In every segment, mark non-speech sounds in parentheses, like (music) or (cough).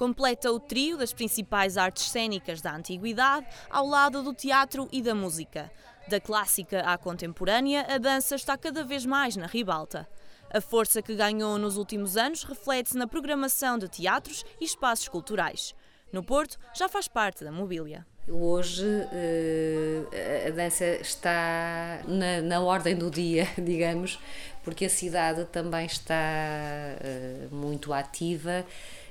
Completa o trio das principais artes cênicas da antiguidade ao lado do teatro e da música. Da clássica à contemporânea, a dança está cada vez mais na ribalta. A força que ganhou nos últimos anos reflete-se na programação de teatros e espaços culturais. No Porto, já faz parte da mobília. Hoje uh, a dança está na, na, ordem do dia, (laughs) digamos, porque a cidade também está uh, muito ativa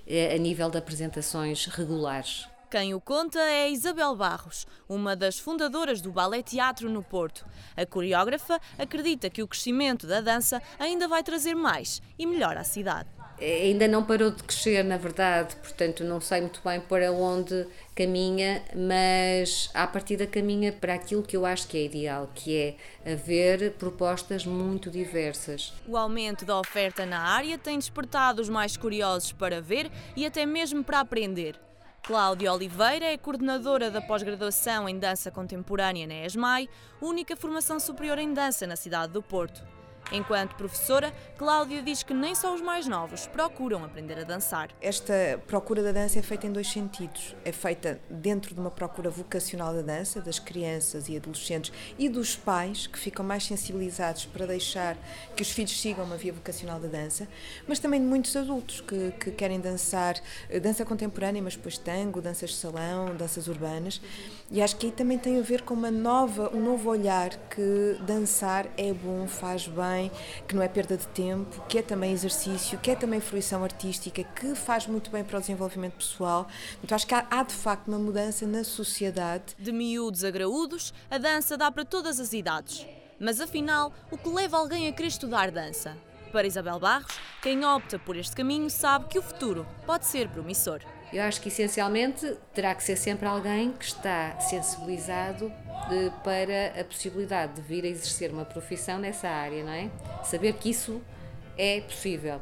a nível de apresentações regulares. Quem o conta é Isabel Barros, uma das fundadoras do Ballet Teatro no Porto. A coreógrafa acredita que o crescimento da dança ainda vai trazer mais e melhor à cidade. Ainda não parou de crescer, na verdade, portanto não sei muito bem para onde caminha, mas a partir da caminha para aquilo que eu acho que é ideal, que é haver propostas muito diversas. O aumento da oferta na área tem despertado os mais curiosos para ver e até mesmo para aprender. Cláudia Oliveira é coordenadora da pós-graduação em dança contemporânea na ESMAI, única formação superior em dança na cidade do Porto. Enquanto professora, Cláudia diz que nem só os mais novos procuram aprender a dançar. Esta procura da dança é feita em dois sentidos. É feita dentro de uma procura vocacional da dança, das crianças e adolescentes e dos pais, que ficam mais sensibilizados para deixar que os filhos sigam uma via vocacional da dança, mas também de muitos adultos que, que querem dançar eh, dança contemporânea, mas depois tango, danças de salão, danças urbanas. E acho que aí também tem a ver com uma nova, um novo olhar que dançar é bom, faz bem também, que não é perda de tempo, que é também exercício, que é também fruição artística, que faz muito bem para o desenvolvimento pessoal. Então acho que há, há de facto uma mudança na sociedade. De miúdos a graúdos, a dança dá para todas as idades. Mas afinal, o que leva alguém a querer estudar dança? Para Isabel Barros, quem opta por este caminho sabe que o futuro pode ser promissor. Eu acho que essencialmente terá que ser sempre alguém que está sensibilizado para a possibilidade de vir a exercer uma profissão nessa área, não é? Saber que isso é possível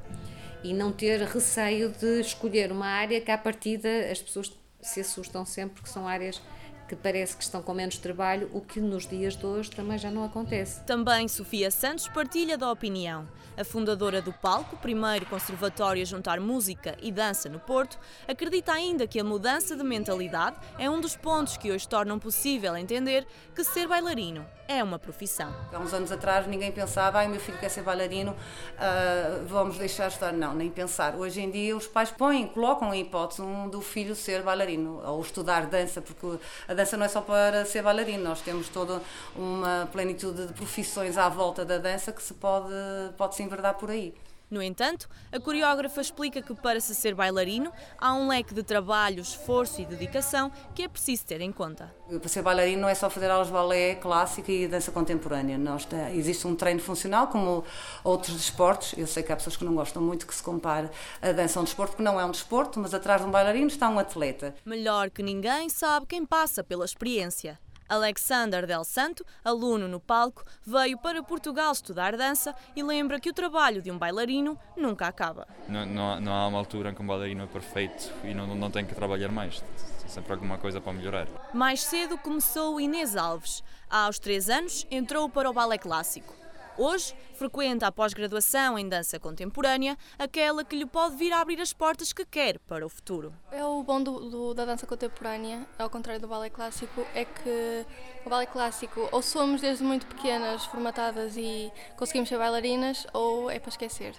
e não ter receio de escolher uma área que à partida as pessoas se assustam sempre que são áreas que parece que estão com menos trabalho, o que nos dias de hoje também já não acontece. Também Sofia Santos partilha da opinião. A fundadora do Palco, primeiro conservatório a juntar música e dança no Porto, acredita ainda que a mudança de mentalidade é um dos pontos que hoje tornam possível entender que ser bailarino é uma profissão. Há uns anos atrás ninguém pensava, ai meu filho quer ser bailarino, uh, vamos deixar estar. Não, nem pensar. Hoje em dia os pais põem, colocam a hipótese um, do filho ser bailarino ou estudar dança, porque a dança não é só para ser bailarino, nós temos toda uma plenitude de profissões à volta da dança que se pode, pode se enverdar por aí. No entanto, a coreógrafa explica que para se ser bailarino há um leque de trabalho, esforço e dedicação que é preciso ter em conta. Para ser bailarino não é só fazer aulas de balé clássica e dança contemporânea. Nós, existe um treino funcional, como outros desportos. Eu sei que há pessoas que não gostam muito que se compare a dança a um desporto, porque não é um desporto, mas atrás de um bailarino está um atleta. Melhor que ninguém sabe quem passa pela experiência. Alexander Del Santo, aluno no palco, veio para Portugal estudar dança e lembra que o trabalho de um bailarino nunca acaba. Não, não, não há uma altura em que um bailarino é perfeito e não, não tem que trabalhar mais. Tem sempre alguma coisa para melhorar. Mais cedo começou Inês Alves. Aos três anos entrou para o balé clássico. Hoje, frequenta a pós-graduação em dança contemporânea, aquela que lhe pode vir a abrir as portas que quer para o futuro. É o bom do, do, da dança contemporânea, ao contrário do balé clássico, é que o balé clássico ou somos desde muito pequenas formatadas e conseguimos ser bailarinas ou é para esquecer.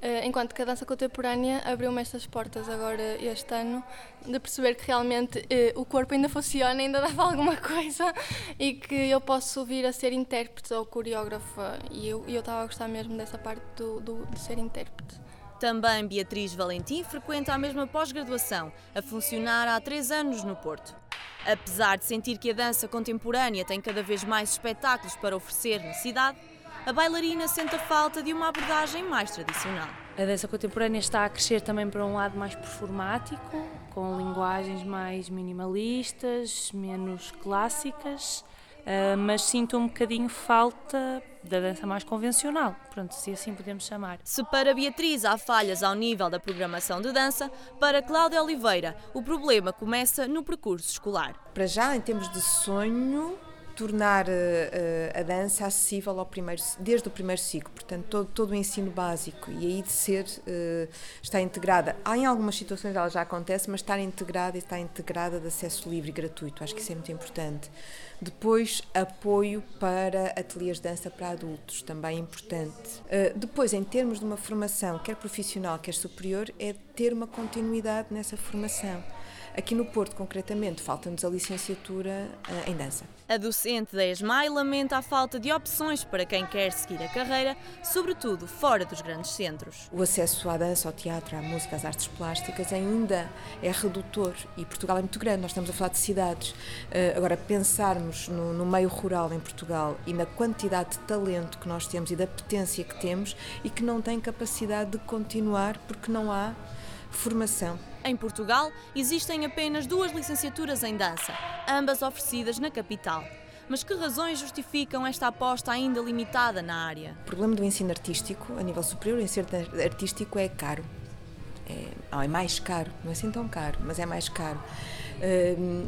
Eh, enquanto que a dança contemporânea abriu-me estas portas agora este ano de perceber que realmente eh, o corpo ainda funciona, ainda dá para (laughs) alguma coisa e que eu posso vir a ser intérprete ou coreógrafa e eu estava a gostar mesmo dessa parte do, do, de ser intérprete. Também Beatriz Valentim frequenta a mesma pós-graduação, a funcionar há três anos no Porto. Apesar de sentir que a dança contemporânea tem cada vez mais espetáculos para oferecer na cidade, a bailarina sente a falta de uma abordagem mais tradicional. A dança contemporânea está a crescer também para um lado mais performático, com linguagens mais minimalistas, menos clássicas, ah, mas sinto um bocadinho falta da dança mais convencional, pronto, se assim podemos chamar. Se para Beatriz há falhas ao nível da programação de dança, para Cláudia Oliveira o problema começa no percurso escolar. Para já, em termos de sonho, tornar uh, a dança acessível ao primeiro, desde o primeiro ciclo, portanto, todo, todo o ensino básico e aí de ser, uh, está integrada. Há em algumas situações ela já acontece, mas estar integrada e está integrada de acesso livre e gratuito, acho que isso é muito importante. Depois, apoio para ateliês de dança para adultos, também importante. Uh, depois, em termos de uma formação, quer profissional, quer superior, é ter uma continuidade nessa formação. Aqui no Porto, concretamente, falta-nos a licenciatura uh, em dança. A docente da ESMAI lamenta a falta de opções para quem quer seguir a carreira, sobretudo fora dos grandes centros. O acesso à dança, ao teatro, à música, às artes plásticas ainda é redutor e Portugal é muito grande, nós estamos a falar de cidades. Uh, agora, pensarmos no, no meio rural em Portugal e na quantidade de talento que nós temos e da potência que temos e que não tem capacidade de continuar porque não há formação. Em Portugal, existem apenas duas licenciaturas em dança, ambas oferecidas na capital. Mas que razões justificam esta aposta ainda limitada na área? O problema do ensino artístico, a nível superior, o ensino artístico é caro. É, é mais caro, não é assim tão caro, mas é mais caro. Hum,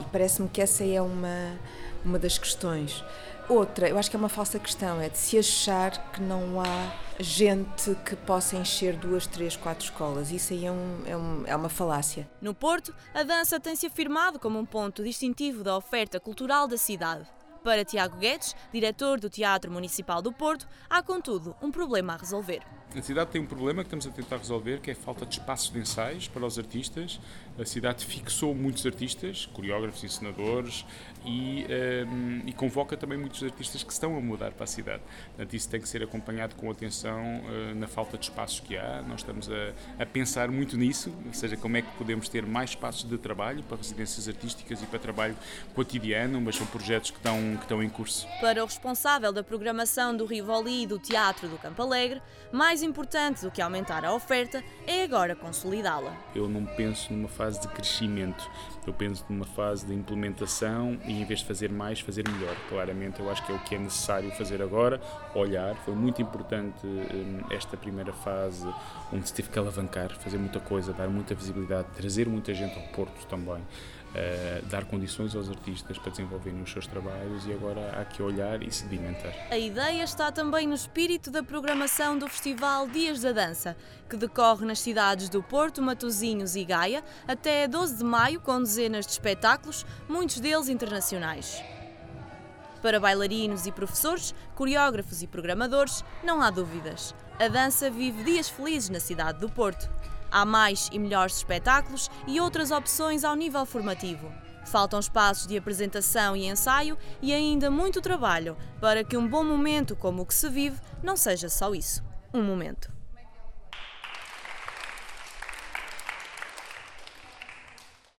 e, e parece-me que essa é uma, uma das questões. Outra, eu acho que é uma falsa questão, é de se achar que não há gente que possa encher duas, três, quatro escolas. Isso aí é, um, é, um, é uma falácia. No Porto, a dança tem se afirmado como um ponto distintivo da oferta cultural da cidade. Para Tiago Guedes, diretor do Teatro Municipal do Porto, há contudo um problema a resolver. A cidade tem um problema que estamos a tentar resolver, que é a falta de espaços de ensaios para os artistas. A cidade fixou muitos artistas, coreógrafos, encenadores, e, um, ehm, e, convoca também muitos artistas que estão a mudar para a cidade. Portanto, isso tem que ser acompanhado com atenção uh, na falta de espaços que há. Nós estamos a, a, pensar muito nisso, ou seja, como é que podemos ter mais espaços de trabalho para residências artísticas e para trabalho cotidiano, mas são projetos que estão, que estão em curso. Para o responsável da programação do Rivoli e do Teatro do Campo Alegre, mais importante do que aumentar a oferta é agora consolidá-la. Eu não penso numa fase de crescimento, eu penso numa fase de implementação e em vez de fazer mais, fazer melhor. Claramente, eu acho que é o que é necessário fazer agora, olhar. Foi muito importante hum, esta primeira fase, onde se teve que alavancar, fazer muita coisa, dar muita visibilidade, trazer muita gente ao Porto também. Dar condições aos artistas para desenvolverem os seus trabalhos e agora há que olhar e sedimentar. A ideia está também no espírito da programação do Festival Dias da Dança, que decorre nas cidades do Porto, Matosinhos e Gaia até 12 de maio, com dezenas de espetáculos, muitos deles internacionais. Para bailarinos e professores, coreógrafos e programadores, não há dúvidas. A dança vive dias felizes na cidade do Porto. Há mais e melhores espetáculos e outras opções ao nível formativo. Faltam espaços de apresentação e ensaio e ainda muito trabalho para que um bom momento como o que se vive não seja só isso um momento.